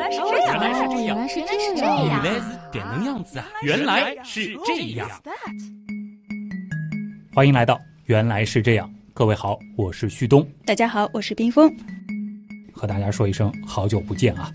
来是这样，原来是这样，原来是这样，原来是点能样子啊！原来是这样。欢迎来到《原来是这样》，各位好，我是旭东，大家好，我是冰峰，和大家说一声好久不见啊！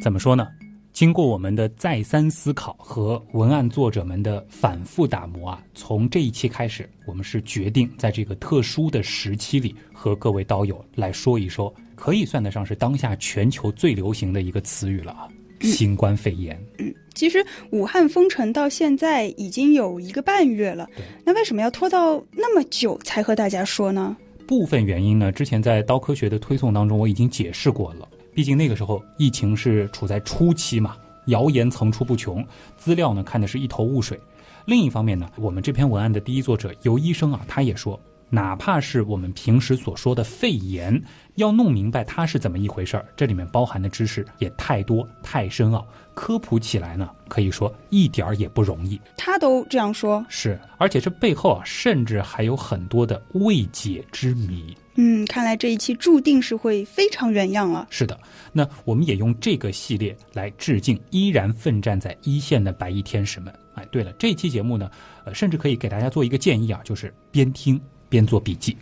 怎么说呢？经过我们的再三思考和文案作者们的反复打磨啊，从这一期开始，我们是决定在这个特殊的时期里，和各位刀友来说一说，可以算得上是当下全球最流行的一个词语了啊——新冠肺炎。嗯，其实武汉封城到现在已经有一个半月了，那为什么要拖到那么久才和大家说呢？部分原因呢，之前在刀科学的推送当中我已经解释过了。毕竟那个时候疫情是处在初期嘛，谣言层出不穷，资料呢看的是一头雾水。另一方面呢，我们这篇文案的第一作者尤医生啊，他也说，哪怕是我们平时所说的肺炎，要弄明白它是怎么一回事儿，这里面包含的知识也太多太深奥，科普起来呢，可以说一点儿也不容易。他都这样说，是，而且这背后啊，甚至还有很多的未解之谜。嗯，看来这一期注定是会非常原样了。是的，那我们也用这个系列来致敬依然奋战在一线的白衣天使们。哎，对了，这期节目呢，呃，甚至可以给大家做一个建议啊，就是边听边做笔记。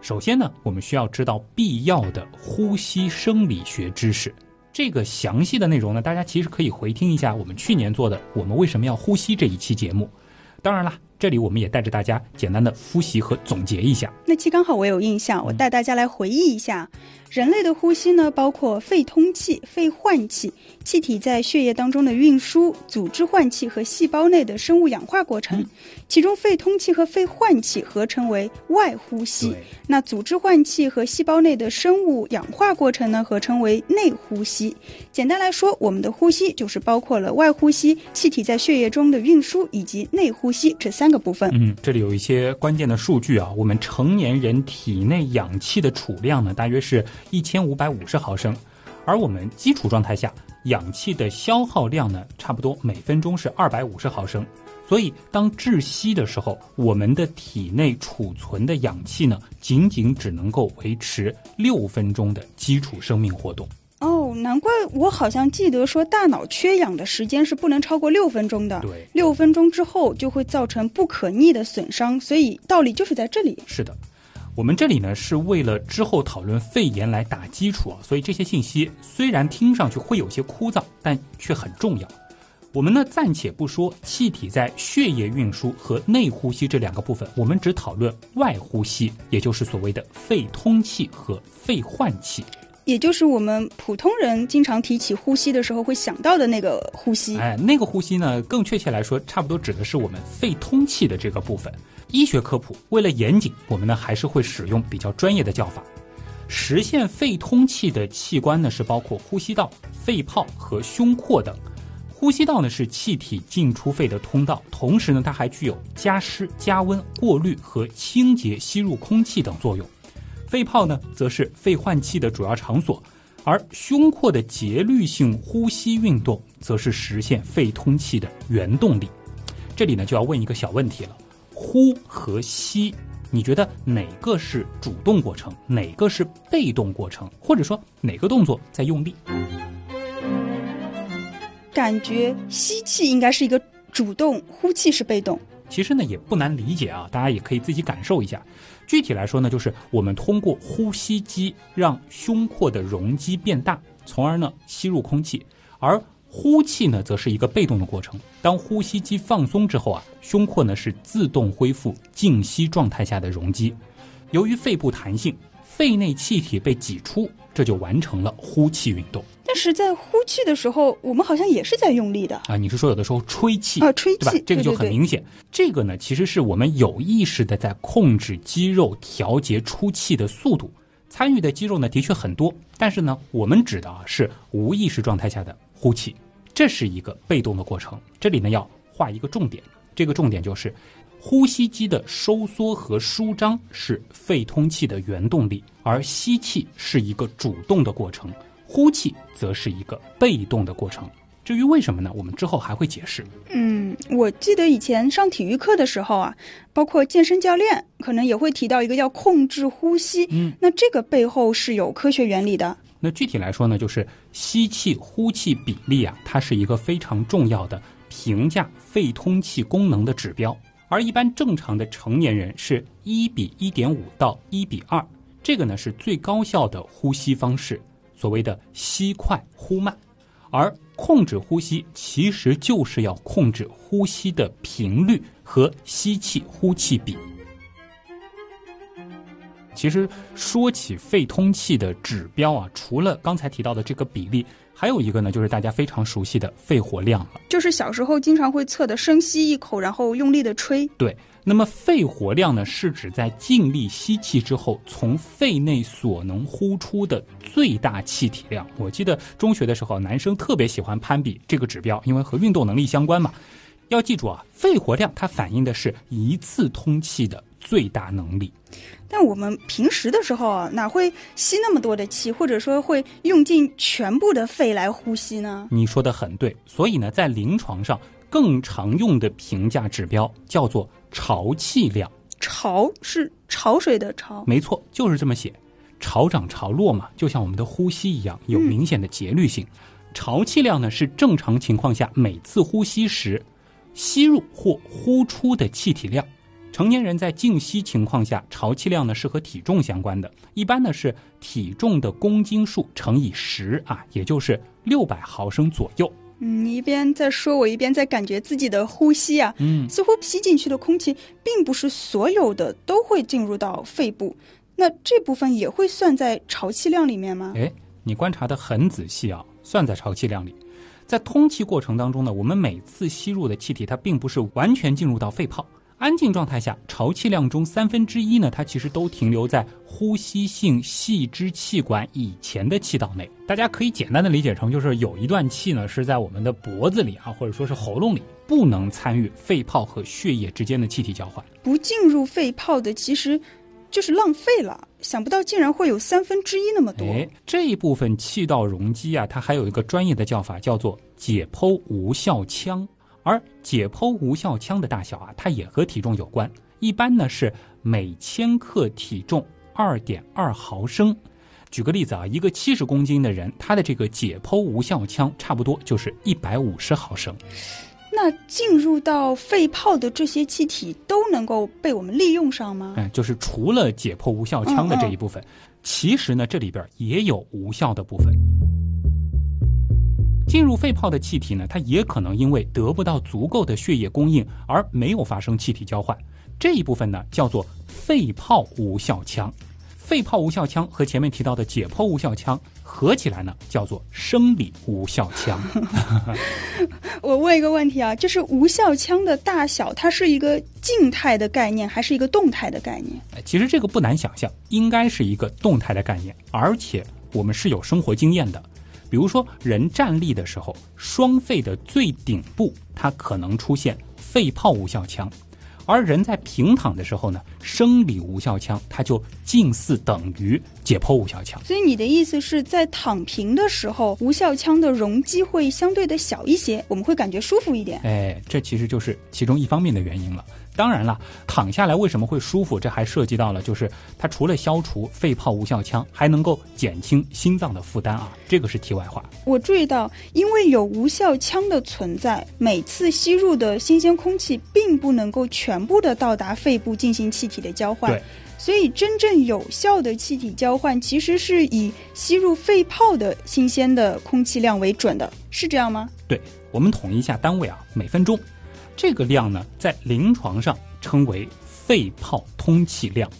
首先呢，我们需要知道必要的呼吸生理学知识。这个详细的内容呢，大家其实可以回听一下我们去年做的《我们为什么要呼吸》这一期节目。当然了。这里我们也带着大家简单的复习和总结一下。那期刚好我有印象，我带大家来回忆一下。人类的呼吸呢，包括肺通气、肺换气、气体在血液当中的运输、组织换气和细胞内的生物氧化过程。其中，肺通气和肺换气合称为外呼吸；那组织换气和细胞内的生物氧化过程呢，合称为内呼吸。简单来说，我们的呼吸就是包括了外呼吸、气体在血液中的运输以及内呼吸这三个部分。嗯，这里有一些关键的数据啊，我们成年人体内氧气的储量呢，大约是。一千五百五十毫升，而我们基础状态下氧气的消耗量呢，差不多每分钟是二百五十毫升。所以当窒息的时候，我们的体内储存的氧气呢，仅仅只能够维持六分钟的基础生命活动。哦，难怪我好像记得说，大脑缺氧的时间是不能超过六分钟的。对，六分钟之后就会造成不可逆的损伤。所以道理就是在这里。是的。我们这里呢是为了之后讨论肺炎来打基础啊，所以这些信息虽然听上去会有些枯燥，但却很重要。我们呢暂且不说气体在血液运输和内呼吸这两个部分，我们只讨论外呼吸，也就是所谓的肺通气和肺换气，也就是我们普通人经常提起呼吸的时候会想到的那个呼吸。哎，那个呼吸呢，更确切来说，差不多指的是我们肺通气的这个部分。医学科普为了严谨，我们呢还是会使用比较专业的叫法。实现肺通气的器官呢是包括呼吸道、肺泡和胸廓等。呼吸道呢是气体进出肺的通道，同时呢它还具有加湿、加温、过滤和清洁吸入空气等作用。肺泡呢则是肺换气的主要场所，而胸廓的节律性呼吸运动则是实现肺通气的原动力。这里呢就要问一个小问题了。呼和吸，你觉得哪个是主动过程，哪个是被动过程？或者说哪个动作在用力？感觉吸气应该是一个主动，呼气是被动。其实呢也不难理解啊，大家也可以自己感受一下。具体来说呢，就是我们通过呼吸机让胸廓的容积变大，从而呢吸入空气，而。呼气呢，则是一个被动的过程。当呼吸机放松之后啊，胸廓呢是自动恢复静息状态下的容积。由于肺部弹性，肺内气体被挤出，这就完成了呼气运动。但是在呼气的时候，我们好像也是在用力的啊。你是说有的时候吹气啊，吹气，这个就很明显。这个呢，其实是我们有意识的在控制肌肉调节出气的速度。参与的肌肉呢，的确很多，但是呢，我们指的啊是无意识状态下的呼气。这是一个被动的过程，这里呢要画一个重点，这个重点就是，呼吸机的收缩和舒张是肺通气的原动力，而吸气是一个主动的过程，呼气则是一个被动的过程。至于为什么呢？我们之后还会解释。嗯，我记得以前上体育课的时候啊，包括健身教练可能也会提到一个叫控制呼吸。嗯，那这个背后是有科学原理的。那具体来说呢，就是吸气呼气比例啊，它是一个非常重要的评价肺通气功能的指标。而一般正常的成年人是一比一点五到一比二，这个呢是最高效的呼吸方式，所谓的吸快呼慢。而控制呼吸其实就是要控制呼吸的频率和吸气呼气比。其实说起肺通气的指标啊，除了刚才提到的这个比例，还有一个呢，就是大家非常熟悉的肺活量了。就是小时候经常会测的，深吸一口，然后用力的吹。对，那么肺活量呢，是指在尽力吸气之后，从肺内所能呼出的最大气体量。我记得中学的时候，男生特别喜欢攀比这个指标，因为和运动能力相关嘛。要记住啊，肺活量它反映的是一次通气的最大能力。但我们平时的时候啊，哪会吸那么多的气，或者说会用尽全部的肺来呼吸呢？你说的很对，所以呢，在临床上更常用的评价指标叫做潮气量。潮是潮水的潮，没错，就是这么写，潮涨潮落嘛，就像我们的呼吸一样，有明显的节律性。潮气量呢，是正常情况下每次呼吸时吸入或呼出的气体量。成年人在静息情况下，潮气量呢是和体重相关的，一般呢是体重的公斤数乘以十啊，也就是六百毫升左右。嗯，你一边在说，我一边在感觉自己的呼吸啊，嗯，似乎吸进去的空气并不是所有的都会进入到肺部，那这部分也会算在潮气量里面吗？哎，你观察的很仔细啊，算在潮气量里。在通气过程当中呢，我们每次吸入的气体它并不是完全进入到肺泡。安静状态下，潮气量中三分之一呢，它其实都停留在呼吸性细支气管以前的气道内。大家可以简单的理解成，就是有一段气呢是在我们的脖子里啊，或者说是喉咙里，不能参与肺泡和血液之间的气体交换。不进入肺泡的，其实就是浪费了。想不到竟然会有三分之一那么多。哎，这一部分气道容积啊，它还有一个专业的叫法，叫做解剖无效腔。而解剖无效腔的大小啊，它也和体重有关。一般呢是每千克体重二点二毫升。举个例子啊，一个七十公斤的人，他的这个解剖无效腔差不多就是一百五十毫升。那进入到肺泡的这些气体都能够被我们利用上吗？嗯，就是除了解剖无效腔的这一部分，其实呢这里边也有无效的部分。进入肺泡的气体呢，它也可能因为得不到足够的血液供应而没有发生气体交换。这一部分呢叫做肺泡无效腔。肺泡无效腔和前面提到的解剖无效腔合起来呢叫做生理无效腔。我问一个问题啊，就是无效腔的大小，它是一个静态的概念还是一个动态的概念？其实这个不难想象，应该是一个动态的概念，而且我们是有生活经验的。比如说，人站立的时候，双肺的最顶部它可能出现肺泡无效腔，而人在平躺的时候呢，生理无效腔它就近似等于解剖无效腔。所以你的意思是在躺平的时候，无效腔的容积会相对的小一些，我们会感觉舒服一点。哎，这其实就是其中一方面的原因了。当然了，躺下来为什么会舒服？这还涉及到了，就是它除了消除肺泡无效腔，还能够减轻心脏的负担啊。这个是题外话。我注意到，因为有无效腔的存在，每次吸入的新鲜空气并不能够全部的到达肺部进行气体的交换。对。所以，真正有效的气体交换，其实是以吸入肺泡的新鲜的空气量为准的，是这样吗？对，我们统一一下单位啊，每分钟。这个量呢，在临床上称为肺泡通气量，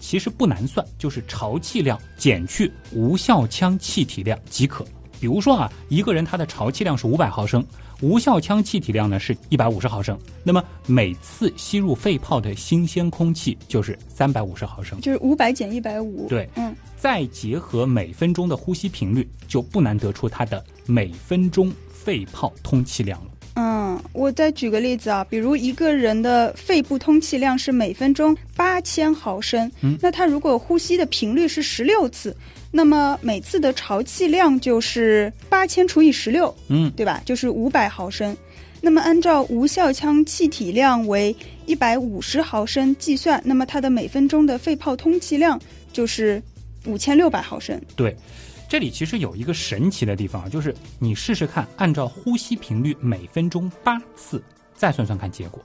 其实不难算，就是潮气量减去无效腔气体量即可。比如说啊，一个人他的潮气量是五百毫升，无效腔气体量呢是一百五十毫升，那么每次吸入肺泡的新鲜空气就是三百五十毫升，就是五百减一百五。对，嗯，再结合每分钟的呼吸频率，就不难得出它的每分钟肺泡通气量了。我再举个例子啊，比如一个人的肺部通气量是每分钟八千毫升，嗯那他如果呼吸的频率是十六次，那么每次的潮气量就是八千除以十六，嗯，对吧？就是五百毫升。那么按照无效腔气体量为一百五十毫升计算，那么它的每分钟的肺泡通气量就是五千六百毫升。对。这里其实有一个神奇的地方啊，就是你试试看，按照呼吸频率每分钟八次，再算算看结果。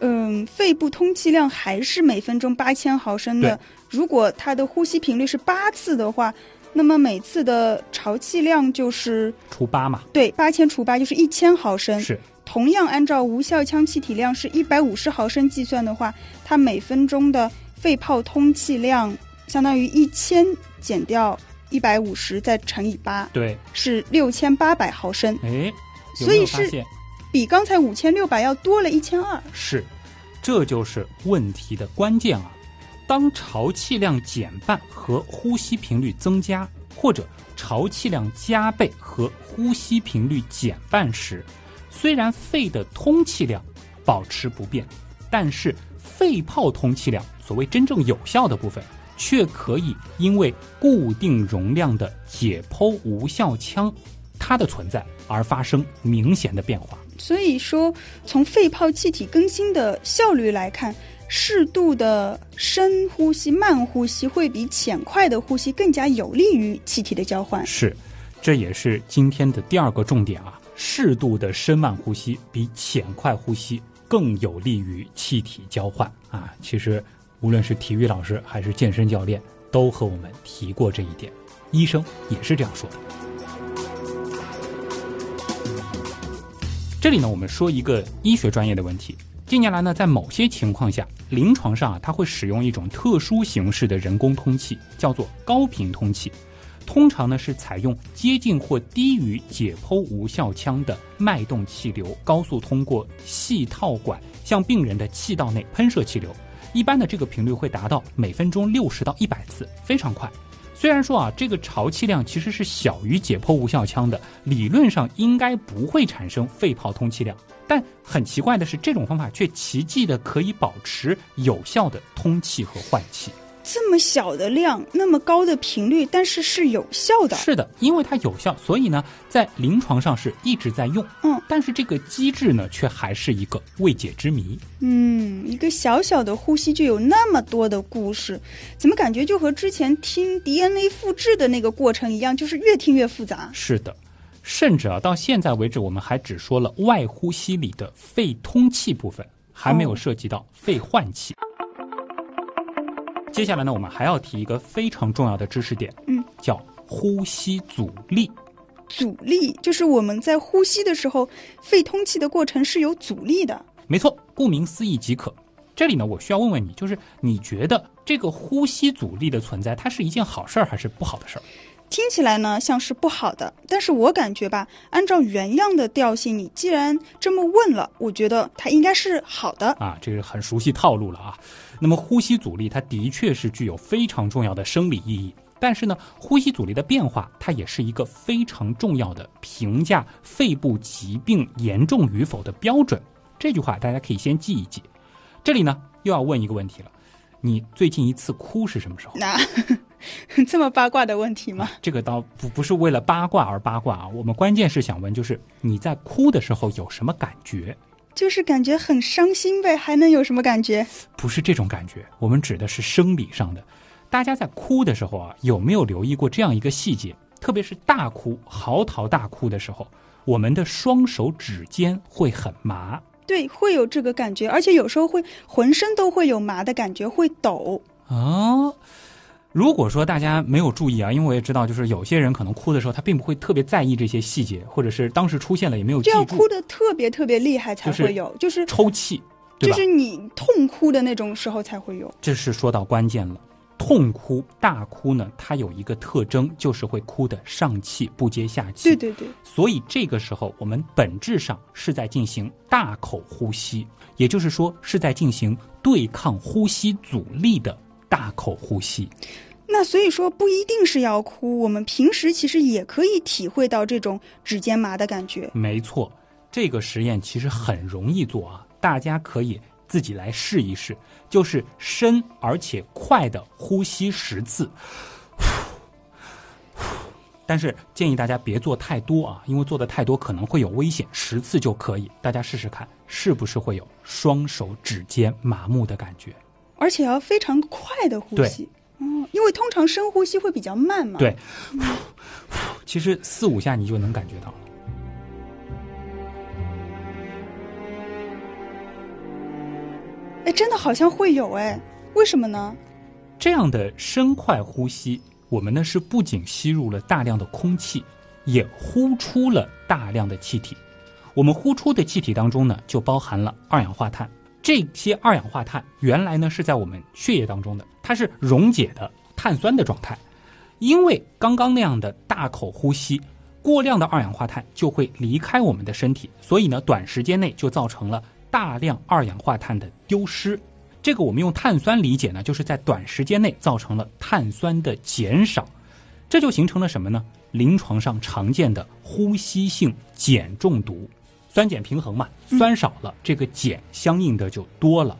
嗯，肺部通气量还是每分钟八千毫升的。如果它的呼吸频率是八次的话，那么每次的潮气量就是除八嘛，对八千除八就是一千毫升。是同样按照无效腔气体量是一百五十毫升计算的话，它每分钟的肺泡通气量相当于一千减掉一百五十再乘以八，对。是六千八百毫升，哎，所以是比刚才五千六百要多了一千二。是，这就是问题的关键啊！当潮气量减半和呼吸频率增加，或者潮气量加倍和呼吸频率减半时，虽然肺的通气量保持不变，但是肺泡通气量，所谓真正有效的部分，却可以因为固定容量的解剖无效腔它的存在而发生明显的变化。所以说，从肺泡气体更新的效率来看，适度的深呼吸、慢呼吸会比浅快的呼吸更加有利于气体的交换。是，这也是今天的第二个重点啊。适度的深慢呼吸比浅快呼吸更有利于气体交换啊。其实，无论是体育老师还是健身教练，都和我们提过这一点，医生也是这样说的。这里呢，我们说一个医学专业的问题。近年来呢，在某些情况下，临床上啊，它会使用一种特殊形式的人工通气，叫做高频通气。通常呢是采用接近或低于解剖无效腔的脉动气流，高速通过细套管向病人的气道内喷射气流。一般的这个频率会达到每分钟六十到一百次，非常快。虽然说啊，这个潮气量其实是小于解剖无效腔的，理论上应该不会产生肺泡通气量，但很奇怪的是，这种方法却奇迹的可以保持有效的通气和换气。这么小的量，那么高的频率，但是是有效的。是的，因为它有效，所以呢，在临床上是一直在用。嗯，但是这个机制呢，却还是一个未解之谜。嗯，一个小小的呼吸就有那么多的故事，怎么感觉就和之前听 DNA 复制的那个过程一样，就是越听越复杂。是的，甚至啊，到现在为止，我们还只说了外呼吸里的肺通气部分，还没有涉及到肺换气。接下来呢，我们还要提一个非常重要的知识点，嗯，叫呼吸阻力。阻力就是我们在呼吸的时候，肺通气的过程是有阻力的。没错，顾名思义即可。这里呢，我需要问问你，就是你觉得这个呼吸阻力的存在，它是一件好事儿还是不好的事儿？听起来呢像是不好的，但是我感觉吧，按照原样的调性，你既然这么问了，我觉得它应该是好的。啊，这是很熟悉套路了啊。那么呼吸阻力它的确是具有非常重要的生理意义，但是呢，呼吸阻力的变化它也是一个非常重要的评价肺部疾病严重与否的标准。这句话大家可以先记一记。这里呢又要问一个问题了，你最近一次哭是什么时候？那 这么八卦的问题吗？这个倒不不是为了八卦而八卦啊，我们关键是想问，就是你在哭的时候有什么感觉？就是感觉很伤心呗，还能有什么感觉？不是这种感觉，我们指的是生理上的。大家在哭的时候啊，有没有留意过这样一个细节？特别是大哭、嚎啕大哭的时候，我们的双手指尖会很麻。对，会有这个感觉，而且有时候会浑身都会有麻的感觉，会抖。哦，如果说大家没有注意啊，因为我也知道，就是有些人可能哭的时候，他并不会特别在意这些细节，或者是当时出现了也没有记住这要哭，的特别特别厉害才会有，就是抽泣，就是你痛哭的那种时候才会有。这是说到关键了。痛哭、大哭呢，它有一个特征，就是会哭的上气不接下气。对对对，所以这个时候，我们本质上是在进行大口呼吸，也就是说是在进行对抗呼吸阻力的大口呼吸。那所以说不一定是要哭，我们平时其实也可以体会到这种指尖麻的感觉。没错，这个实验其实很容易做啊，大家可以自己来试一试，就是深而且快的呼吸十次。但是建议大家别做太多啊，因为做的太多可能会有危险。十次就可以，大家试试看，是不是会有双手指尖麻木的感觉？而且要非常快的呼吸。嗯，因为通常深呼吸会比较慢嘛。对，其实四五下你就能感觉到了。哎，真的好像会有哎，为什么呢？这样的深快呼吸。我们呢是不仅吸入了大量的空气，也呼出了大量的气体。我们呼出的气体当中呢，就包含了二氧化碳。这些二氧化碳原来呢是在我们血液当中的，它是溶解的碳酸的状态。因为刚刚那样的大口呼吸，过量的二氧化碳就会离开我们的身体，所以呢，短时间内就造成了大量二氧化碳的丢失。这个我们用碳酸理解呢，就是在短时间内造成了碳酸的减少，这就形成了什么呢？临床上常见的呼吸性碱中毒，酸碱平衡嘛，酸少了，这个碱相应的就多了。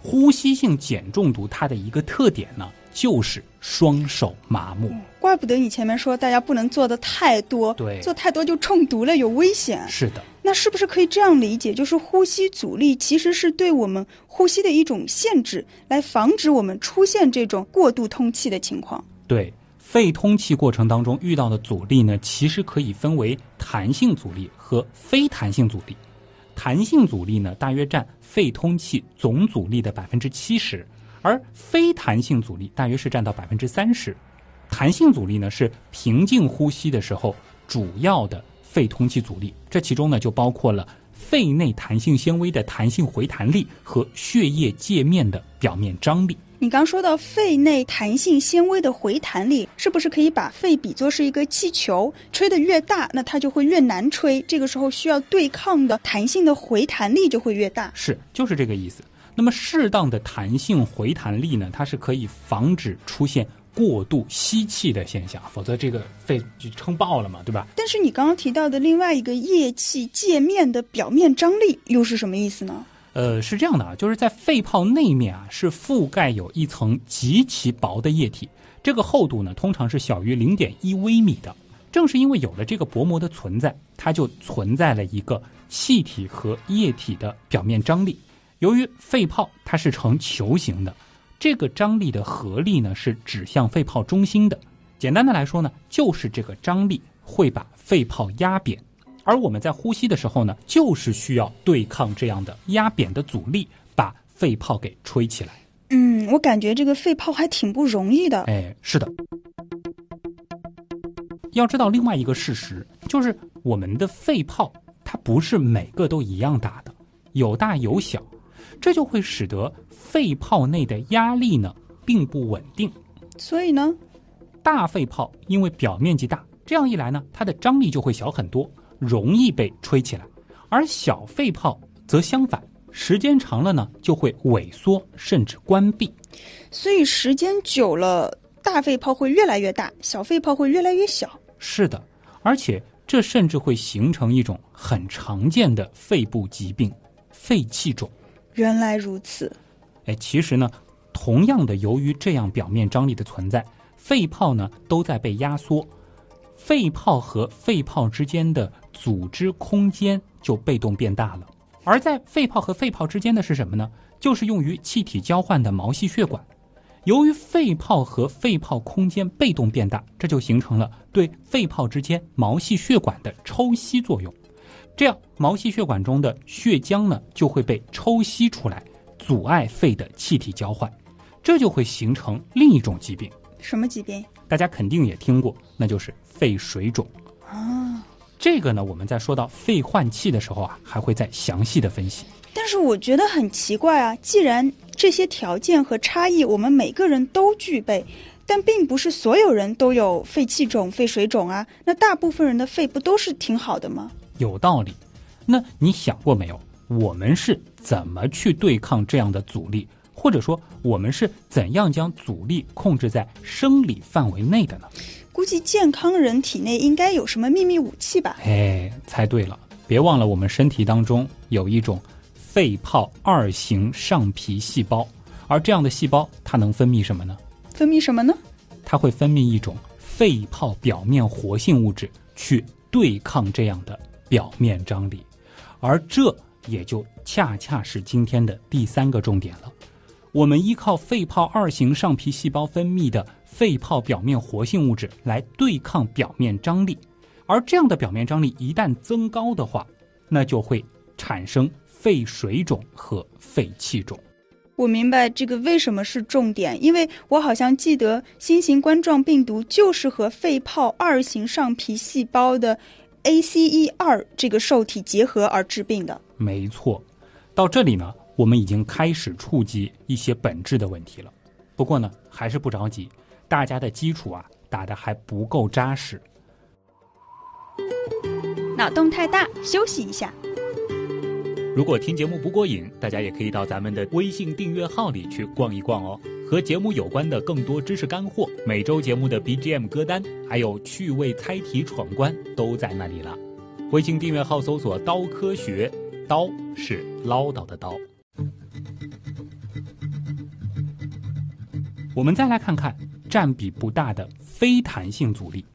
呼吸性碱中毒它的一个特点呢，就是双手麻木。怪不得你前面说大家不能做的太多，对，做太多就中毒了，有危险。是的。那是不是可以这样理解，就是呼吸阻力其实是对我们呼吸的一种限制，来防止我们出现这种过度通气的情况？对，肺通气过程当中遇到的阻力呢，其实可以分为弹性阻力和非弹性阻力。弹性阻力呢，大约占肺通气总阻力的百分之七十，而非弹性阻力大约是占到百分之三十。弹性阻力呢，是平静呼吸的时候主要的。肺通气阻力，这其中呢就包括了肺内弹性纤维的弹性回弹力和血液界面的表面张力。你刚说到肺内弹性纤维的回弹力，是不是可以把肺比作是一个气球？吹得越大，那它就会越难吹。这个时候需要对抗的弹性的回弹力就会越大。是，就是这个意思。那么适当的弹性回弹力呢，它是可以防止出现。过度吸气的现象，否则这个肺就撑爆了嘛，对吧？但是你刚刚提到的另外一个液气界面的表面张力又是什么意思呢？呃，是这样的啊，就是在肺泡内面啊，是覆盖有一层极其薄的液体，这个厚度呢，通常是小于零点一微米的。正是因为有了这个薄膜的存在，它就存在了一个气体和液体的表面张力。由于肺泡它是呈球形的。这个张力的合力呢是指向肺泡中心的，简单的来说呢，就是这个张力会把肺泡压扁，而我们在呼吸的时候呢，就是需要对抗这样的压扁的阻力，把肺泡给吹起来。嗯，我感觉这个肺泡还挺不容易的。哎，是的。要知道另外一个事实，就是我们的肺泡它不是每个都一样大的，有大有小，这就会使得。肺泡内的压力呢，并不稳定，所以呢，大肺泡因为表面积大，这样一来呢，它的张力就会小很多，容易被吹起来；而小肺泡则相反，时间长了呢，就会萎缩甚至关闭。所以时间久了，大肺泡会越来越大，小肺泡会越来越小。是的，而且这甚至会形成一种很常见的肺部疾病——肺气肿。原来如此。哎，其实呢，同样的，由于这样表面张力的存在，肺泡呢都在被压缩，肺泡和肺泡之间的组织空间就被动变大了。而在肺泡和肺泡之间的是什么呢？就是用于气体交换的毛细血管。由于肺泡和肺泡空间被动变大，这就形成了对肺泡之间毛细血管的抽吸作用。这样，毛细血管中的血浆呢就会被抽吸出来。阻碍肺的气体交换，这就会形成另一种疾病。什么疾病？大家肯定也听过，那就是肺水肿。啊，这个呢，我们在说到肺换气的时候啊，还会再详细的分析。但是我觉得很奇怪啊，既然这些条件和差异我们每个人都具备，但并不是所有人都有肺气肿、肺水肿啊。那大部分人的肺不都是挺好的吗？有道理。那你想过没有？我们是怎么去对抗这样的阻力，或者说我们是怎样将阻力控制在生理范围内的呢？估计健康人体内应该有什么秘密武器吧？哎，猜对了，别忘了我们身体当中有一种肺泡二型上皮细胞，而这样的细胞它能分泌什么呢？分泌什么呢？它会分泌一种肺泡表面活性物质去对抗这样的表面张力，而这也就恰恰是今天的第三个重点了。我们依靠肺泡二型上皮细胞分泌的肺泡表面活性物质来对抗表面张力，而这样的表面张力一旦增高的话，那就会产生肺水肿和肺气肿。我明白这个为什么是重点，因为我好像记得新型冠状病毒就是和肺泡二型上皮细胞的 ACE 二这个受体结合而致病的。没错，到这里呢，我们已经开始触及一些本质的问题了。不过呢，还是不着急，大家的基础啊打得还不够扎实。脑洞太大，休息一下。如果听节目不过瘾，大家也可以到咱们的微信订阅号里去逛一逛哦。和节目有关的更多知识干货，每周节目的 BGM 歌单，还有趣味猜题闯关，都在那里了。微信订阅号搜索“刀科学”，刀是唠叨的刀。我们再来看看占比不大的非弹性阻力，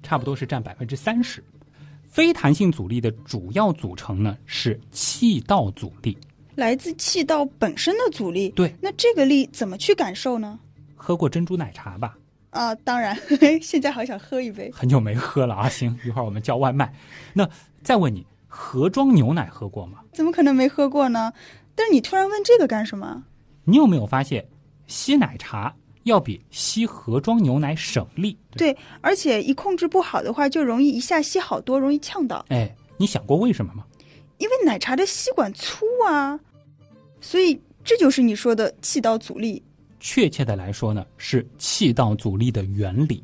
差不多是占百分之三十。非弹性阻力的主要组成呢是气道阻力，来自气道本身的阻力。对，那这个力怎么去感受呢？喝过珍珠奶茶吧？啊，当然，现在好想喝一杯。很久没喝了啊！行，一会儿我们叫外卖。那再问你，盒装牛奶喝过吗？怎么可能没喝过呢？但是你突然问这个干什么？你有没有发现，吸奶茶？要比吸盒装牛奶省力，对，而且一控制不好的话，就容易一下吸好多，容易呛到。哎，你想过为什么吗？因为奶茶的吸管粗啊，所以这就是你说的气道阻力。确切的来说呢，是气道阻力的原理。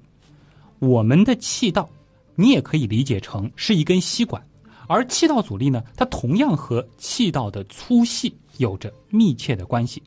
我们的气道，你也可以理解成是一根吸管，而气道阻力呢，它同样和气道的粗细有着密切的关系。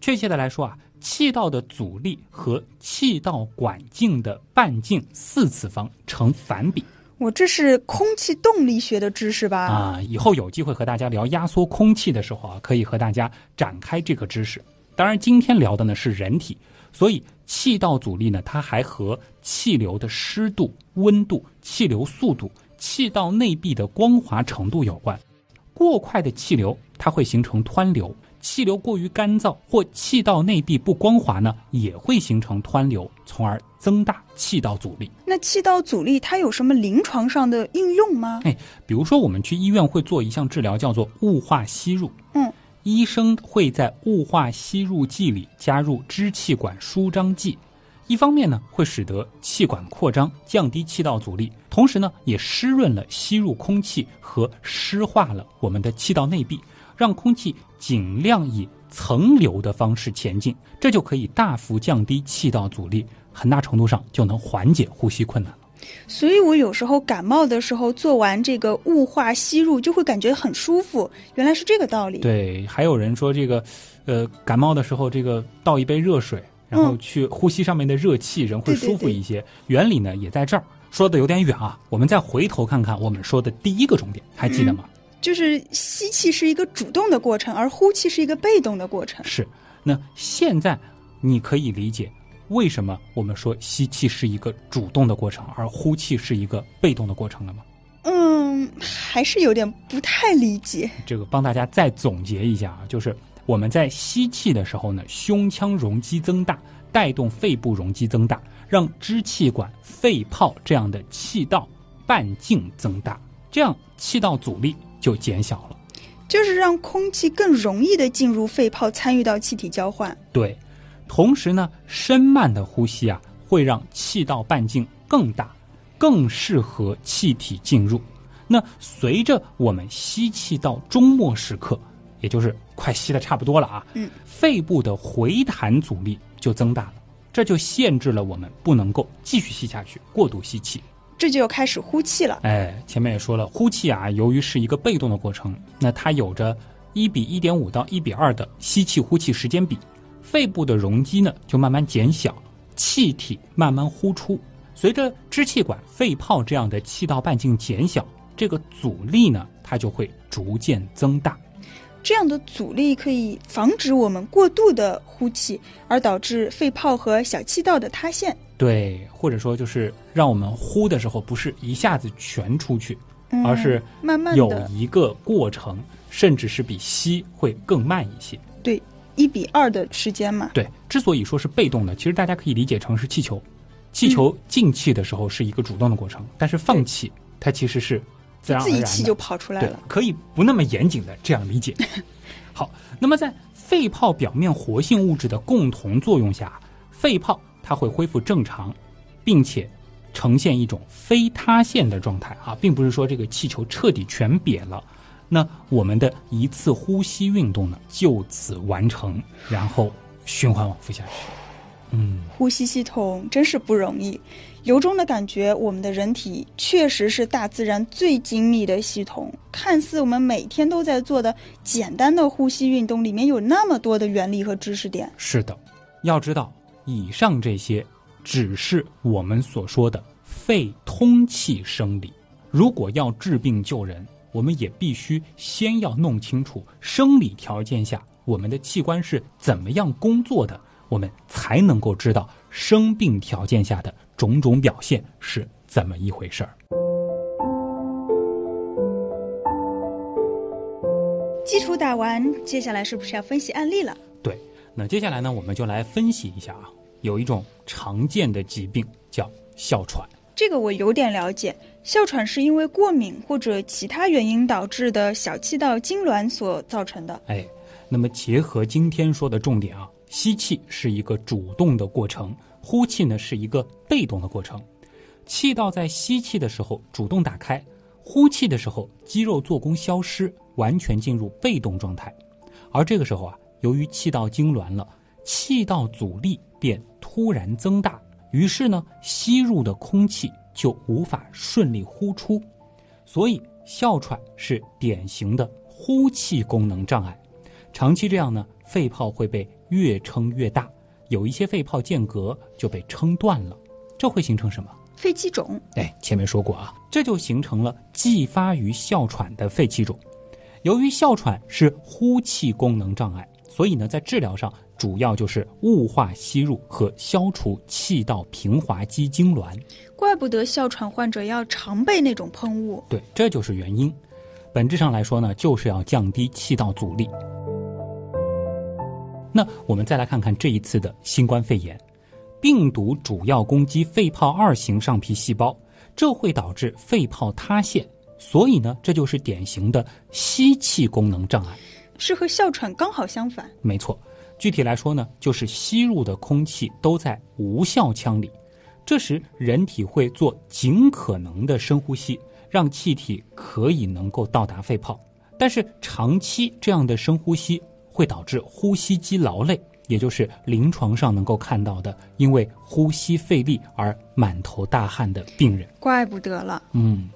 确切的来说啊。气道的阻力和气道管径的半径四次方成反比。我这是空气动力学的知识吧？啊，以后有机会和大家聊压缩空气的时候啊，可以和大家展开这个知识。当然，今天聊的呢是人体，所以气道阻力呢，它还和气流的湿度、温度、气流速度、气道内壁的光滑程度有关。过快的气流，它会形成湍流。气流过于干燥或气道内壁不光滑呢，也会形成湍流，从而增大气道阻力。那气道阻力它有什么临床上的应用吗？哎，比如说我们去医院会做一项治疗，叫做雾化吸入。嗯，医生会在雾化吸入剂里加入支气管舒张剂，一方面呢会使得气管扩张，降低气道阻力，同时呢也湿润了吸入空气和湿化了我们的气道内壁。让空气尽量以层流的方式前进，这就可以大幅降低气道阻力，很大程度上就能缓解呼吸困难了。所以我有时候感冒的时候做完这个雾化吸入，就会感觉很舒服。原来是这个道理。对，还有人说这个，呃，感冒的时候这个倒一杯热水，然后去呼吸上面的热气，人会舒服一些。原理呢也在这儿。说的有点远啊，我们再回头看看我们说的第一个重点，还记得吗？就是吸气是一个主动的过程，而呼气是一个被动的过程。是，那现在你可以理解为什么我们说吸气是一个主动的过程，而呼气是一个被动的过程了吗？嗯，还是有点不太理解。这个帮大家再总结一下啊，就是我们在吸气的时候呢，胸腔容积增大，带动肺部容积增大，让支气管、肺泡这样的气道半径增大，这样气道阻力。就减小了，就是让空气更容易的进入肺泡，参与到气体交换。对，同时呢，深慢的呼吸啊，会让气道半径更大，更适合气体进入。那随着我们吸气到终末时刻，也就是快吸的差不多了啊，嗯，肺部的回弹阻力就增大了，这就限制了我们不能够继续吸下去，过度吸气。这就开始呼气了。哎，前面也说了，呼气啊，由于是一个被动的过程，那它有着一比一点五到一比二的吸气呼气时间比，肺部的容积呢就慢慢减小，气体慢慢呼出。随着支气管、肺泡这样的气道半径减小，这个阻力呢它就会逐渐增大。这样的阻力可以防止我们过度的呼气，而导致肺泡和小气道的塌陷。对，或者说就是让我们呼的时候不是一下子全出去，嗯而是慢慢有一个过程，甚至是比吸会更慢一些。对一比二的时间嘛。对，之所以说是被动的，其实大家可以理解成是气球。气球进气的时候是一个主动的过程，但是放气它其实是自。己气就跑出来对了，。可以不那么严谨的这样理解。好，那么在肺泡表面活性物质的共同作用下，肺泡它会恢复正常，并且呈现一种非塌陷的状态啊，并不是说这个气球彻底全瘪了。那我们的一次呼吸运动呢，就此完成，然后循环往复下去。嗯，呼吸系统真是不容易，由衷的感觉，我们的人体确实是大自然最精密的系统。看似我们每天都在做的简单的呼吸运动，里面有那么多的原理和知识点。是的，要知道，以上这些只是我们所说的肺通气生理。如果要治病救人，我们也必须先要弄清楚生理条件下我们的器官是怎么样工作的，我们才能够知道生病条件下的种种表现是怎么一回事儿。基础打完，接下来是不是要分析案例了？对，那接下来呢，我们就来分析一下啊，有一种常见的疾病叫哮喘。这个我有点了解。哮喘是因为过敏或者其他原因导致的小气道痉挛所造成的。哎，那么结合今天说的重点啊，吸气是一个主动的过程，呼气呢是一个被动的过程。气道在吸气的时候主动打开，呼气的时候肌肉做功消失，完全进入被动状态。而这个时候啊，由于气道痉挛了，气道阻力便突然增大，于是呢，吸入的空气就无法顺利呼出，所以哮喘是典型的呼气功能障碍。长期这样呢，肺泡会被越撑越大，有一些肺泡间隔就被撑断了，这会形成什么？肺气肿，哎，前面说过啊，这就形成了继发于哮喘的肺气肿。由于哮喘是呼气功能障碍，所以呢，在治疗上主要就是雾化吸入和消除气道平滑肌痉挛。怪不得哮喘患者要常备那种喷雾。对，这就是原因。本质上来说呢，就是要降低气道阻力。那我们再来看看这一次的新冠肺炎，病毒主要攻击肺泡二型上皮细胞，这会导致肺泡塌陷，所以呢，这就是典型的吸气功能障碍。是和哮喘刚好相反。没错，具体来说呢，就是吸入的空气都在无效腔里，这时人体会做尽可能的深呼吸，让气体可以能够到达肺泡。但是长期这样的深呼吸会导致呼吸肌劳累，也就是临床上能够看到的因为呼吸费力而满头大汗的病人。怪不得了。嗯，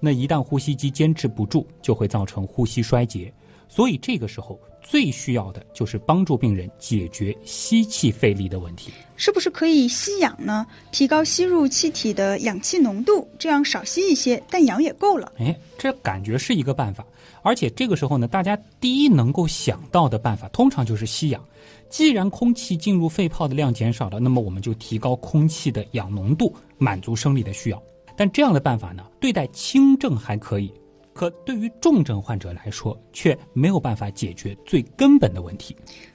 那一旦呼吸机坚持不住，就会造成呼吸衰竭。所以这个时候最需要的就是帮助病人解决吸气费力的问题。是不是可以吸氧呢？提高吸入气体的氧气浓度，这样少吸一些，但氧也够了。哎，这感觉是一个办法。而且这个时候呢，大家第一能够想到的办法，通常就是吸氧。既然空气进入肺泡的量减少了，那么我们就提高空气的氧浓度，满足生理的需要。但这样的办法呢，对待轻症还可以，可对于重症患者来说，却没有办法解决最根本的问题。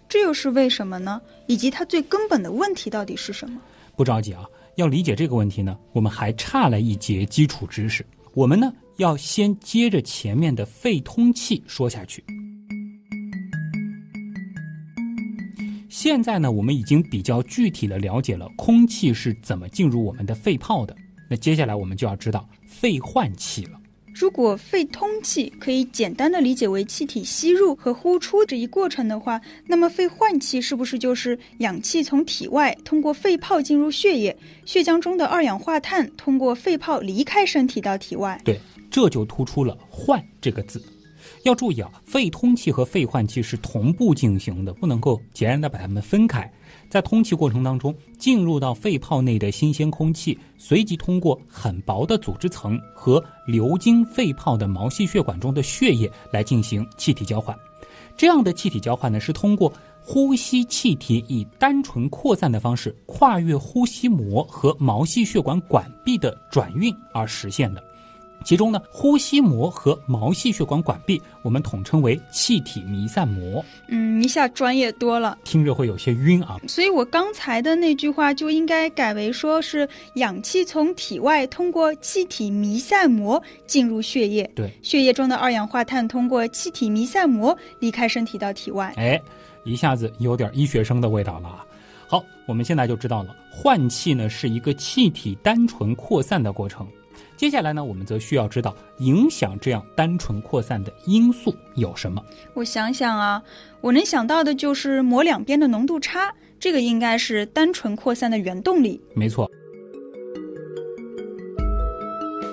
这又是为什么呢？以及它最根本的问题到底是什么？不着急啊，要理解这个问题呢，我们还差了一节基础知识。我们呢，要先接着前面的肺通气说下去。现在呢，我们已经比较具体的了解了空气是怎么进入我们的肺泡的。那接下来我们就要知道肺换气了。如果肺通气可以简单的理解为气体吸入和呼出这一过程的话，那么肺换气是不是就是氧气从体外通过肺泡进入血液，血浆中的二氧化碳通过肺泡离开身体到体外？对，这就突出了“换”这个字。要注意啊，肺通气和肺换气是同步进行的，不能够截然的把它们分开。在通气过程当中，进入到肺泡内的新鲜空气，随即通过很薄的组织层和流经肺泡的毛细血管中的血液来进行气体交换。这样的气体交换呢，是通过呼吸气体以单纯扩散的方式跨越呼吸膜和毛细血管管壁的转运而实现的。其中呢，呼吸膜和毛细血管管壁，我们统称为气体弥散膜。嗯，一下专业多了，听着会有些晕啊。所以我刚才的那句话就应该改为说是氧气从体外通过气体弥散膜进入血液，对，血液中的二氧化碳通过气体弥散膜离开身体到体外。哎，一下子有点医学生的味道了啊。好，我们现在就知道了，换气呢是一个气体单纯扩散的过程。接下来呢，我们则需要知道影响这样单纯扩散的因素有什么。我想想啊，我能想到的就是膜两边的浓度差，这个应该是单纯扩散的原动力。没错，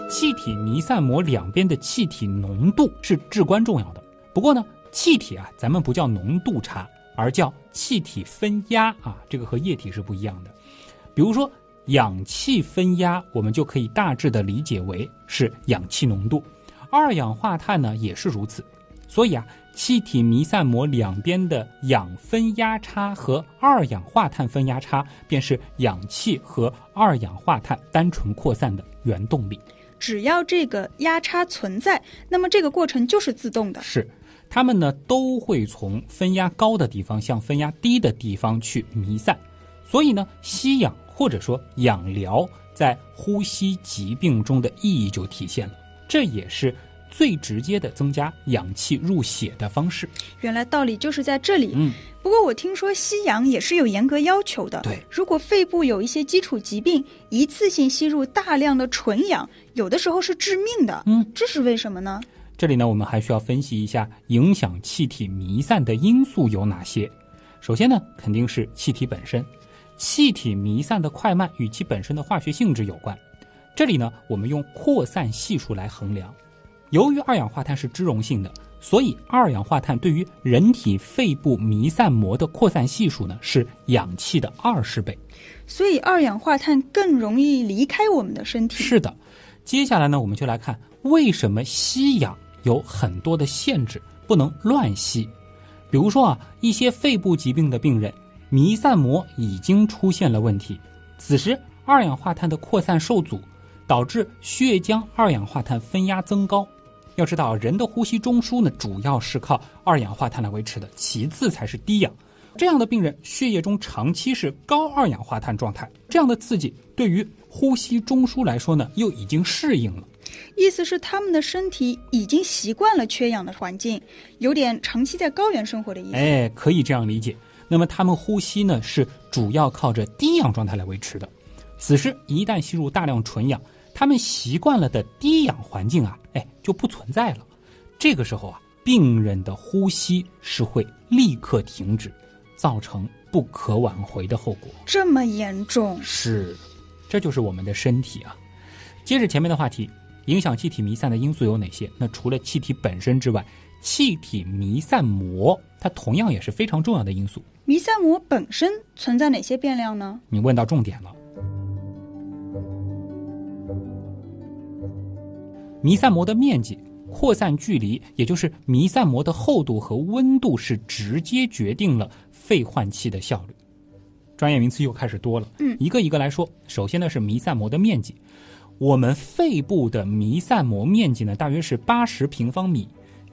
气体弥散膜两边的气体浓度是至关重要的。不过呢，气体啊，咱们不叫浓度差，而叫气体分压啊，这个和液体是不一样的。比如说。氧气分压，我们就可以大致的理解为是氧气浓度，二氧化碳呢也是如此。所以啊，气体弥散膜两边的氧分压差和二氧化碳分压差，便是氧气和二氧化碳单纯扩散的原动力。只要这个压差存在，那么这个过程就是自动的。是，它们呢都会从分压高的地方向分压低的地方去弥散。所以呢，吸氧。或者说氧疗在呼吸疾病中的意义就体现了，这也是最直接的增加氧气入血的方式。原来道理就是在这里。嗯，不过我听说吸氧也是有严格要求的。对，如果肺部有一些基础疾病，一次性吸入大量的纯氧，有的时候是致命的。嗯，这是为什么呢？这里呢，我们还需要分析一下影响气体弥散的因素有哪些。首先呢，肯定是气体本身。气体弥散的快慢与其本身的化学性质有关。这里呢，我们用扩散系数来衡量。由于二氧化碳是脂溶性的，所以二氧化碳对于人体肺部弥散膜的扩散系数呢是氧气的二十倍。所以二氧化碳更容易离开我们的身体。是的。接下来呢，我们就来看为什么吸氧有很多的限制，不能乱吸。比如说啊，一些肺部疾病的病人。弥散膜已经出现了问题，此时二氧化碳的扩散受阻，导致血浆二氧化碳分压增高。要知道，人的呼吸中枢呢，主要是靠二氧化碳来维持的，其次才是低氧。这样的病人血液中长期是高二氧化碳状态，这样的刺激对于呼吸中枢来说呢，又已经适应了。意思是他们的身体已经习惯了缺氧的环境，有点长期在高原生活的意思。哎，可以这样理解。那么他们呼吸呢，是主要靠着低氧状态来维持的。此时一旦吸入大量纯氧，他们习惯了的低氧环境啊，哎就不存在了。这个时候啊，病人的呼吸是会立刻停止，造成不可挽回的后果。这么严重？是，这就是我们的身体啊。接着前面的话题，影响气体弥散的因素有哪些？那除了气体本身之外，气体弥散膜它同样也是非常重要的因素。弥散膜本身存在哪些变量呢？你问到重点了。弥散膜的面积、扩散距离，也就是弥散膜的厚度和温度，是直接决定了肺换气的效率。专业名词又开始多了，嗯，一个一个来说。首先呢是弥散膜的面积，我们肺部的弥散膜面积呢大约是八十平方米，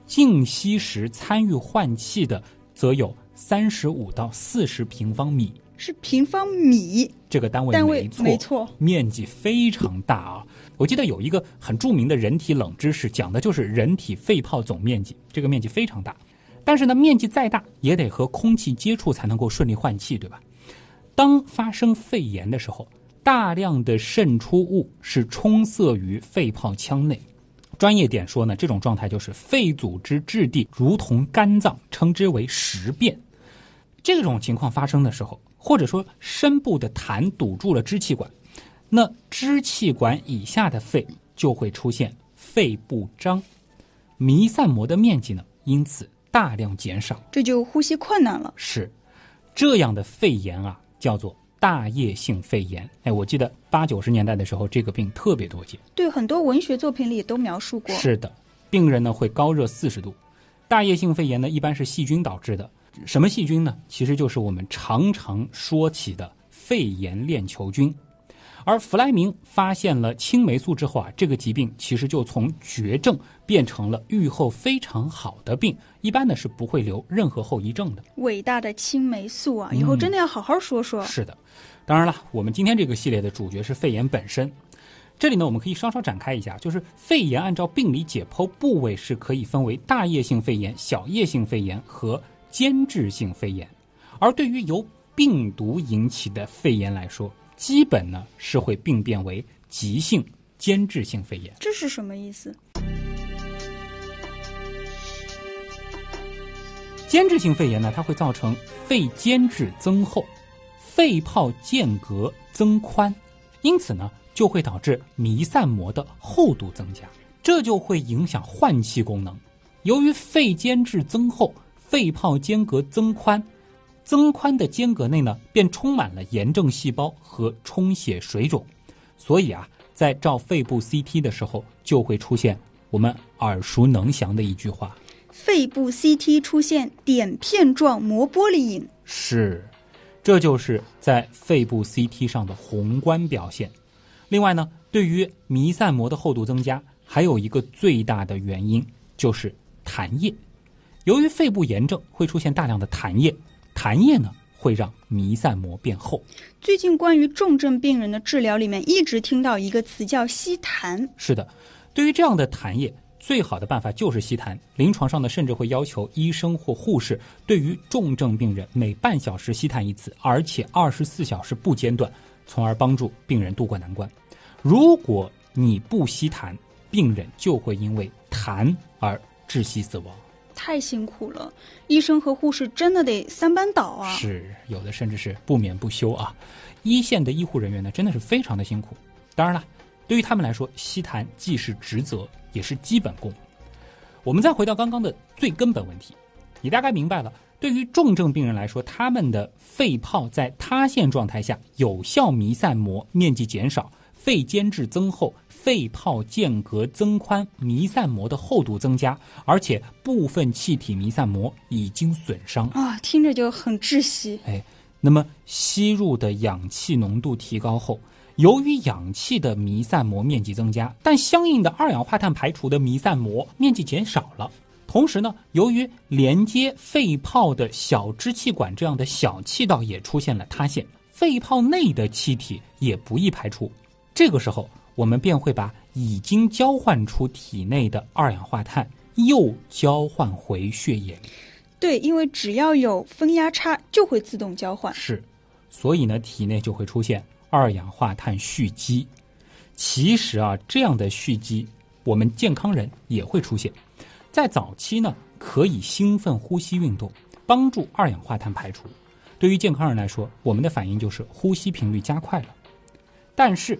静息时参与换气的则有。三十五到四十平方米是平方米这个单位，单位没错，面积非常大啊！我记得有一个很著名的人体冷知识，讲的就是人体肺泡总面积，这个面积非常大。但是呢，面积再大也得和空气接触才能够顺利换气，对吧？当发生肺炎的时候，大量的渗出物是充塞于肺泡腔内。专业点说呢，这种状态就是肺组织质地如同肝脏，称之为实变。这种情况发生的时候，或者说深部的痰堵住了支气管，那支气管以下的肺就会出现肺不张，弥散膜的面积呢因此大量减少，这就呼吸困难了。是，这样的肺炎啊，叫做大叶性肺炎。哎，我记得八九十年代的时候，这个病特别多见。对，很多文学作品里也都描述过。是的，病人呢会高热四十度。大叶性肺炎呢一般是细菌导致的，什么细菌呢？其实就是我们常常说起的肺炎链球菌。而弗莱明发现了青霉素之后啊，这个疾病其实就从绝症变成了愈后非常好的病，一般呢是不会留任何后遗症的。伟大的青霉素啊，以后真的要好好说说。是的，当然了，我们今天这个系列的主角是肺炎本身。这里呢，我们可以稍稍展开一下，就是肺炎按照病理解剖部位是可以分为大叶性肺炎、小叶性肺炎和间质性肺炎。而对于由病毒引起的肺炎来说，基本呢是会病变为急性间质性肺炎。这是什么意思？间质性肺炎呢，它会造成肺间质增厚，肺泡间隔增宽，因此呢。就会导致弥散膜的厚度增加，这就会影响换气功能。由于肺间质增厚，肺泡间隔增宽，增宽的间隔内呢，便充满了炎症细胞和充血水肿，所以啊，在照肺部 CT 的时候，就会出现我们耳熟能详的一句话：肺部 CT 出现点片状膜玻璃影。是，这就是在肺部 CT 上的宏观表现。另外呢，对于弥散膜的厚度增加，还有一个最大的原因就是痰液。由于肺部炎症会出现大量的痰液，痰液呢会让弥散膜变厚。最近关于重症病人的治疗里面，一直听到一个词叫吸痰。是的，对于这样的痰液，最好的办法就是吸痰。临床上呢，甚至会要求医生或护士对于重症病人每半小时吸痰一次，而且二十四小时不间断，从而帮助病人渡过难关。如果你不吸痰，病人就会因为痰而窒息死亡。太辛苦了，医生和护士真的得三班倒啊！是有的，甚至是不眠不休啊。一线的医护人员呢，真的是非常的辛苦。当然了，对于他们来说，吸痰既是职责，也是基本功。我们再回到刚刚的最根本问题，你大概明白了。对于重症病人来说，他们的肺泡在塌陷状态下，有效弥散膜面积减少。肺间质增厚，肺泡间隔增宽，弥散膜的厚度增加，而且部分气体弥散膜已经损伤啊，听着就很窒息。哎，那么吸入的氧气浓度提高后，由于氧气的弥散膜面积增加，但相应的二氧化碳排除的弥散膜面积减少了。同时呢，由于连接肺泡的小支气管这样的小气道也出现了塌陷，肺泡内的气体也不易排出。这个时候，我们便会把已经交换出体内的二氧化碳又交换回血液里。对，因为只要有分压差，就会自动交换。是，所以呢，体内就会出现二氧化碳蓄积。其实啊，这样的蓄积，我们健康人也会出现。在早期呢，可以兴奋呼吸运动，帮助二氧化碳排出。对于健康人来说，我们的反应就是呼吸频率加快了。但是，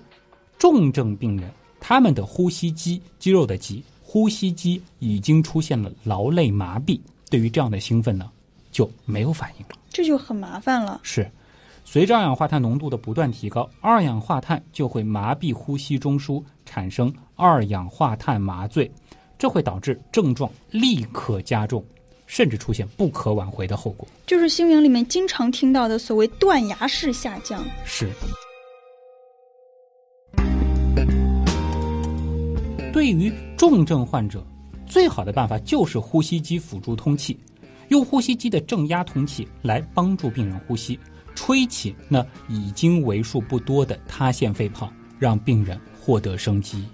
重症病人，他们的呼吸肌肌肉的肌呼吸肌已经出现了劳累麻痹，对于这样的兴奋呢，就没有反应了，这就很麻烦了。是，随着二氧化碳浓度的不断提高，二氧化碳就会麻痹呼吸中枢，产生二氧化碳麻醉，这会导致症状立刻加重，甚至出现不可挽回的后果，就是新闻里面经常听到的所谓断崖式下降。是。对于重症患者，最好的办法就是呼吸机辅助通气，用呼吸机的正压通气来帮助病人呼吸，吹起那已经为数不多的塌陷肺泡，让病人获得生机。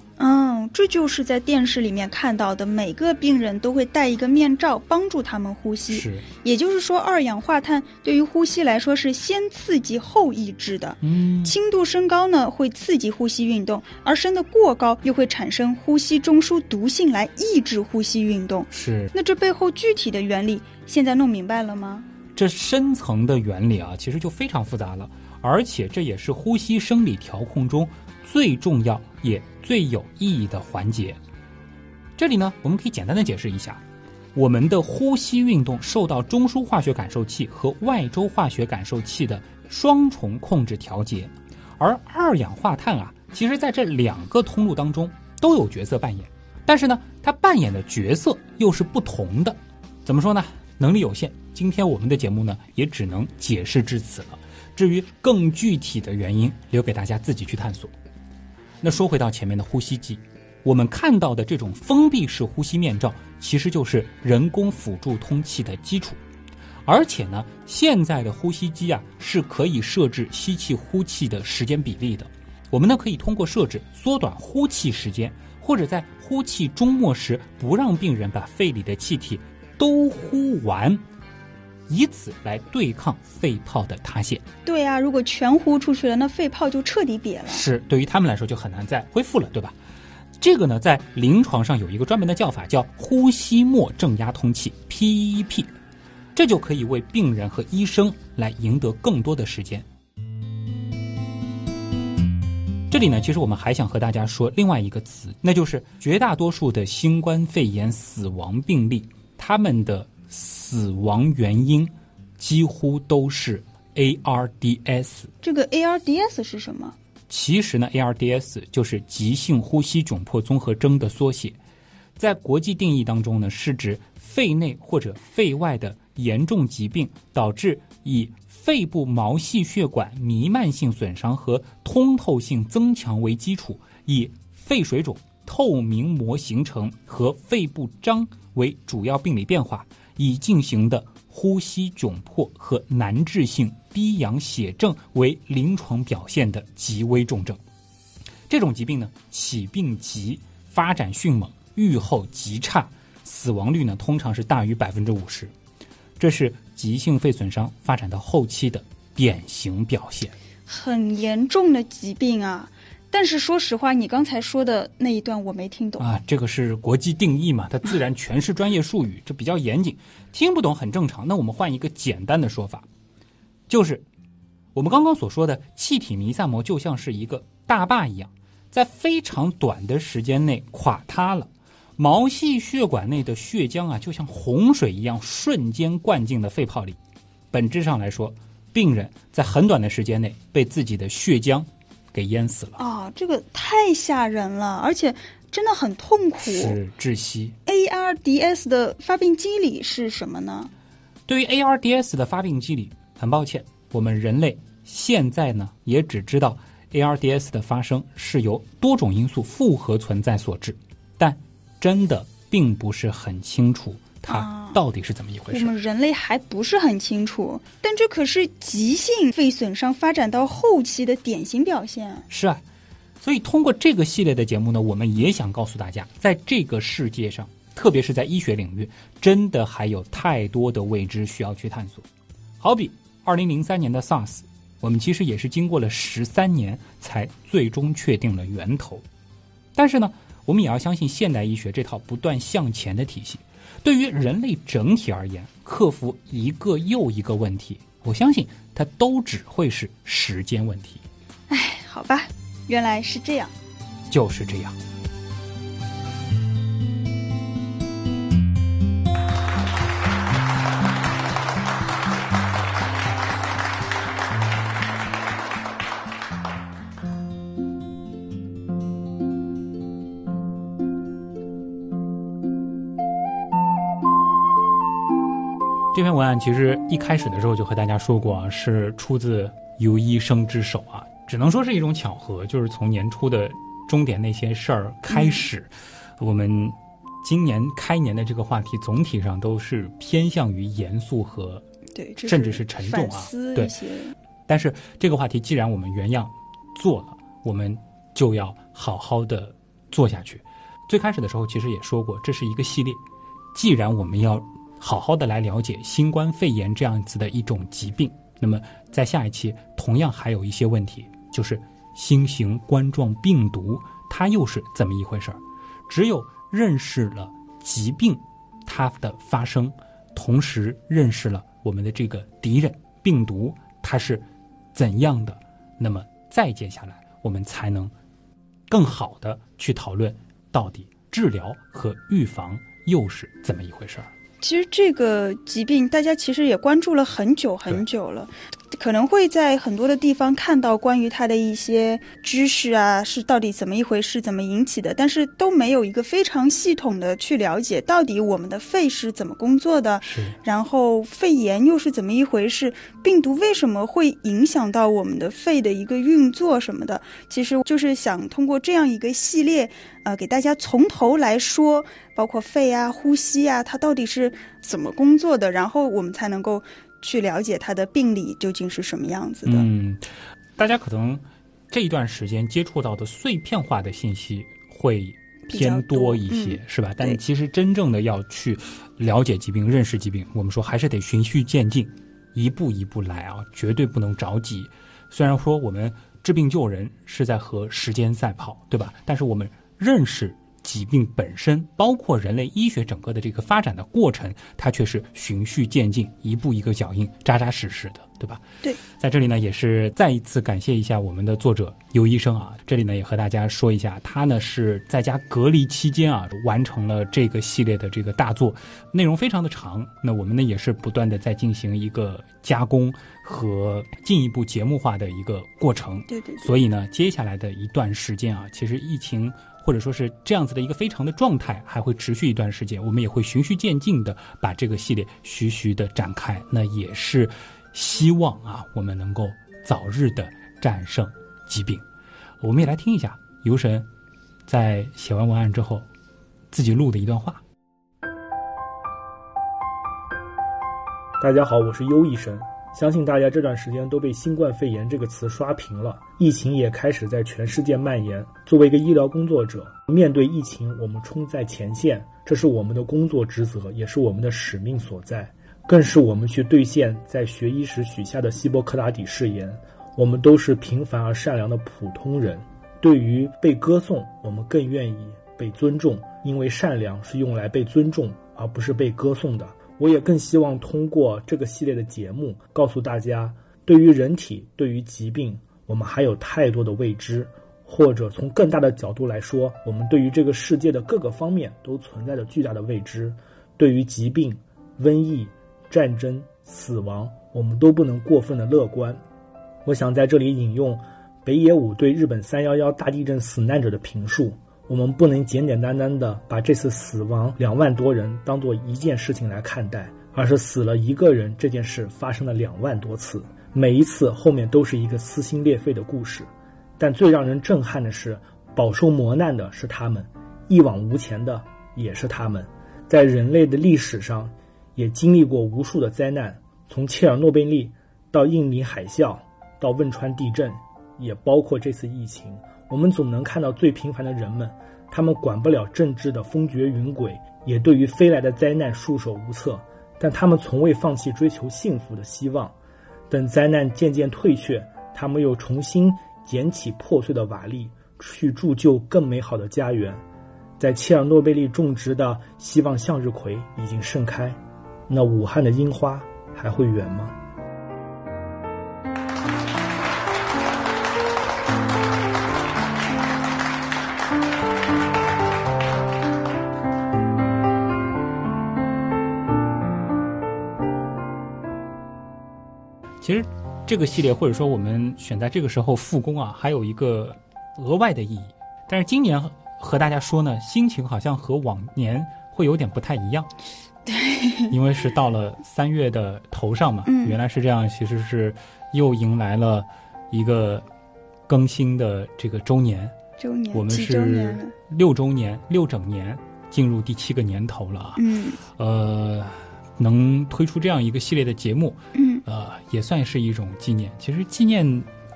这就是在电视里面看到的，每个病人都会戴一个面罩，帮助他们呼吸。是，也就是说，二氧化碳对于呼吸来说是先刺激后抑制的。嗯，轻度升高呢会刺激呼吸运动，而升得过高又会产生呼吸中枢毒性来抑制呼吸运动。是，那这背后具体的原理现在弄明白了吗？这深层的原理啊，其实就非常复杂了，而且这也是呼吸生理调控中最重要也。最有意义的环节，这里呢，我们可以简单的解释一下：我们的呼吸运动受到中枢化学感受器和外周化学感受器的双重控制调节，而二氧化碳啊，其实在这两个通路当中都有角色扮演，但是呢，它扮演的角色又是不同的。怎么说呢？能力有限，今天我们的节目呢也只能解释至此了。至于更具体的原因，留给大家自己去探索。那说回到前面的呼吸机，我们看到的这种封闭式呼吸面罩，其实就是人工辅助通气的基础。而且呢，现在的呼吸机啊是可以设置吸气呼气的时间比例的。我们呢可以通过设置缩短呼气时间，或者在呼气终末时不让病人把肺里的气体。都呼完，以此来对抗肺泡的塌陷。对啊，如果全呼出去了，那肺泡就彻底瘪了。是，对于他们来说就很难再恢复了，对吧？这个呢，在临床上有一个专门的叫法，叫呼吸末正压通气 （PEP），这就可以为病人和医生来赢得更多的时间。这里呢，其实我们还想和大家说另外一个词，那就是绝大多数的新冠肺炎死亡病例。他们的死亡原因几乎都是 ARDS。这个 ARDS 是什么？其实呢，ARDS 就是急性呼吸窘迫综合征的缩写，在国际定义当中呢，是指肺内或者肺外的严重疾病导致以肺部毛细血管弥漫性损伤和通透性增强为基础，以肺水肿、透明膜形成和肺部张。为主要病理变化，已进行的呼吸窘迫和难治性低氧血症为临床表现的极危重症。这种疾病呢，起病急，发展迅猛，预后极差，死亡率呢通常是大于百分之五十。这是急性肺损伤发展到后期的典型表现。很严重的疾病啊。但是说实话，你刚才说的那一段我没听懂啊。这个是国际定义嘛，它自然全是专业术语，这比较严谨，听不懂很正常。那我们换一个简单的说法，就是我们刚刚所说的气体弥散膜就像是一个大坝一样，在非常短的时间内垮塌了，毛细血管内的血浆啊，就像洪水一样瞬间灌进了肺泡里。本质上来说，病人在很短的时间内被自己的血浆。给淹死了啊！这个太吓人了，而且真的很痛苦，是窒息。ARDS 的发病机理是什么呢？对于 ARDS 的发病机理，很抱歉，我们人类现在呢也只知道 ARDS 的发生是由多种因素复合存在所致，但真的并不是很清楚。它到底是怎么一回事？我们人类还不是很清楚，但这可是急性肺损伤发展到后期的典型表现。是啊，所以通过这个系列的节目呢，我们也想告诉大家，在这个世界上，特别是在医学领域，真的还有太多的未知需要去探索。好比二零零三年的 SARS，我们其实也是经过了十三年才最终确定了源头。但是呢，我们也要相信现代医学这套不断向前的体系。对于人类整体而言，克服一个又一个问题，我相信它都只会是时间问题。哎，好吧，原来是这样，就是这样。篇文案其实一开始的时候就和大家说过啊，是出自由医生之手啊，只能说是一种巧合。就是从年初的终点那些事儿开始，我们今年开年的这个话题总体上都是偏向于严肃和对，甚至是沉重啊。对，但是这个话题既然我们原样做了，我们就要好好的做下去。最开始的时候其实也说过，这是一个系列，既然我们要。好好的来了解新冠肺炎这样子的一种疾病。那么，在下一期同样还有一些问题，就是新型冠状病毒它又是怎么一回事儿？只有认识了疾病它的发生，同时认识了我们的这个敌人病毒它是怎样的，那么再接下来我们才能更好的去讨论到底治疗和预防又是怎么一回事儿。其实这个疾病大家其实也关注了很久很久了。可能会在很多的地方看到关于它的一些知识啊，是到底怎么一回事，怎么引起的，但是都没有一个非常系统的去了解到底我们的肺是怎么工作的，是，然后肺炎又是怎么一回事，病毒为什么会影响到我们的肺的一个运作什么的，其实就是想通过这样一个系列，呃，给大家从头来说，包括肺啊、呼吸啊，它到底是怎么工作的，然后我们才能够。去了解他的病理究竟是什么样子的。嗯，大家可能这一段时间接触到的碎片化的信息会偏多一些，是吧？但其实真正的要去了解疾病、认识疾病，我们说还是得循序渐进，一步一步来啊，绝对不能着急。虽然说我们治病救人是在和时间赛跑，对吧？但是我们认识。疾病本身，包括人类医学整个的这个发展的过程，它却是循序渐进，一步一个脚印，扎扎实实的，对吧？对，在这里呢，也是再一次感谢一下我们的作者尤医生啊。这里呢，也和大家说一下，他呢是在家隔离期间啊，完成了这个系列的这个大作，内容非常的长。那我们呢，也是不断的在进行一个加工和进一步节目化的一个过程。对对。所以呢，接下来的一段时间啊，其实疫情。或者说是这样子的一个非常的状态，还会持续一段时间。我们也会循序渐进的把这个系列徐徐的展开。那也是希望啊，我们能够早日的战胜疾病。我们也来听一下游神在写完文案之后自己录的一段话。大家好，我是优医生。相信大家这段时间都被“新冠肺炎”这个词刷屏了，疫情也开始在全世界蔓延。作为一个医疗工作者，面对疫情，我们冲在前线，这是我们的工作职责，也是我们的使命所在，更是我们去兑现在学医时许下的希波克拉底誓言。我们都是平凡而善良的普通人，对于被歌颂，我们更愿意被尊重，因为善良是用来被尊重，而不是被歌颂的。我也更希望通过这个系列的节目，告诉大家，对于人体，对于疾病，我们还有太多的未知，或者从更大的角度来说，我们对于这个世界的各个方面都存在着巨大的未知。对于疾病、瘟疫、战争、死亡，我们都不能过分的乐观。我想在这里引用北野武对日本三幺幺大地震死难者的评述。我们不能简简单单的把这次死亡两万多人当做一件事情来看待，而是死了一个人这件事发生了两万多次，每一次后面都是一个撕心裂肺的故事。但最让人震撼的是，饱受磨难的是他们，一往无前的也是他们。在人类的历史上，也经历过无数的灾难，从切尔诺贝利到印尼海啸，到汶川地震，也包括这次疫情。我们总能看到最平凡的人们，他们管不了政治的风绝云诡，也对于飞来的灾难束手无策，但他们从未放弃追求幸福的希望。等灾难渐渐退却，他们又重新捡起破碎的瓦砾，去铸就更美好的家园。在切尔诺贝利种植的希望向日葵已经盛开，那武汉的樱花还会远吗？其实，这个系列或者说我们选在这个时候复工啊，还有一个额外的意义。但是今年和大家说呢，心情好像和往年会有点不太一样。对，因为是到了三月的头上嘛，原来是这样，其实是又迎来了一个更新的这个周年。周年，我们是六周年，六整年，进入第七个年头了啊。嗯，呃。能推出这样一个系列的节目，嗯，呃，也算是一种纪念。其实纪念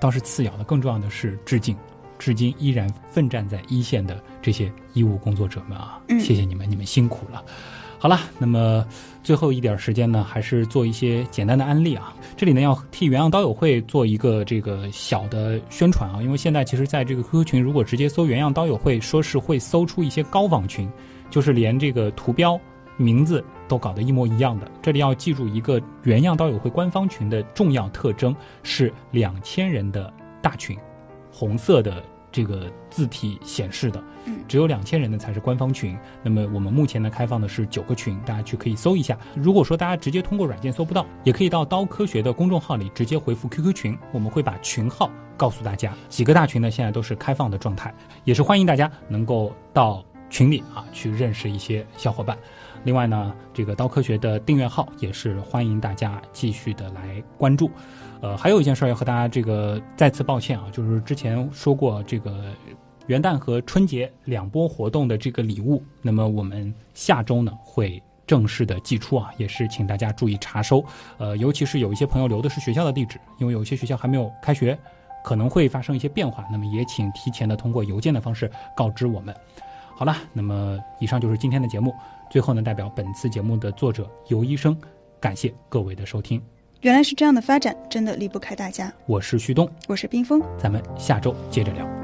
倒是次要的，更重要的是致敬，至今依然奋战在一线的这些医务工作者们啊，谢谢你们，你们辛苦了。好了，那么最后一点时间呢，还是做一些简单的案例啊。这里呢，要替原样刀友会做一个这个小的宣传啊，因为现在其实在这个 QQ 群，如果直接搜原样刀友会，说是会搜出一些高仿群，就是连这个图标。名字都搞得一模一样的，这里要记住一个原样刀友会官方群的重要特征是两千人的大群，红色的这个字体显示的，嗯，只有两千人的才是官方群。那么我们目前呢开放的是九个群，大家去可以搜一下。如果说大家直接通过软件搜不到，也可以到刀科学的公众号里直接回复 QQ 群，我们会把群号告诉大家。几个大群呢现在都是开放的状态，也是欢迎大家能够到群里啊去认识一些小伙伴。另外呢，这个刀科学的订阅号也是欢迎大家继续的来关注。呃，还有一件事要和大家这个再次抱歉啊，就是之前说过这个元旦和春节两波活动的这个礼物，那么我们下周呢会正式的寄出啊，也是请大家注意查收。呃，尤其是有一些朋友留的是学校的地址，因为有些学校还没有开学，可能会发生一些变化，那么也请提前的通过邮件的方式告知我们。好了，那么以上就是今天的节目。最后呢，代表本次节目的作者尤医生，感谢各位的收听。原来是这样的发展，真的离不开大家。我是旭东，我是冰峰，咱们下周接着聊。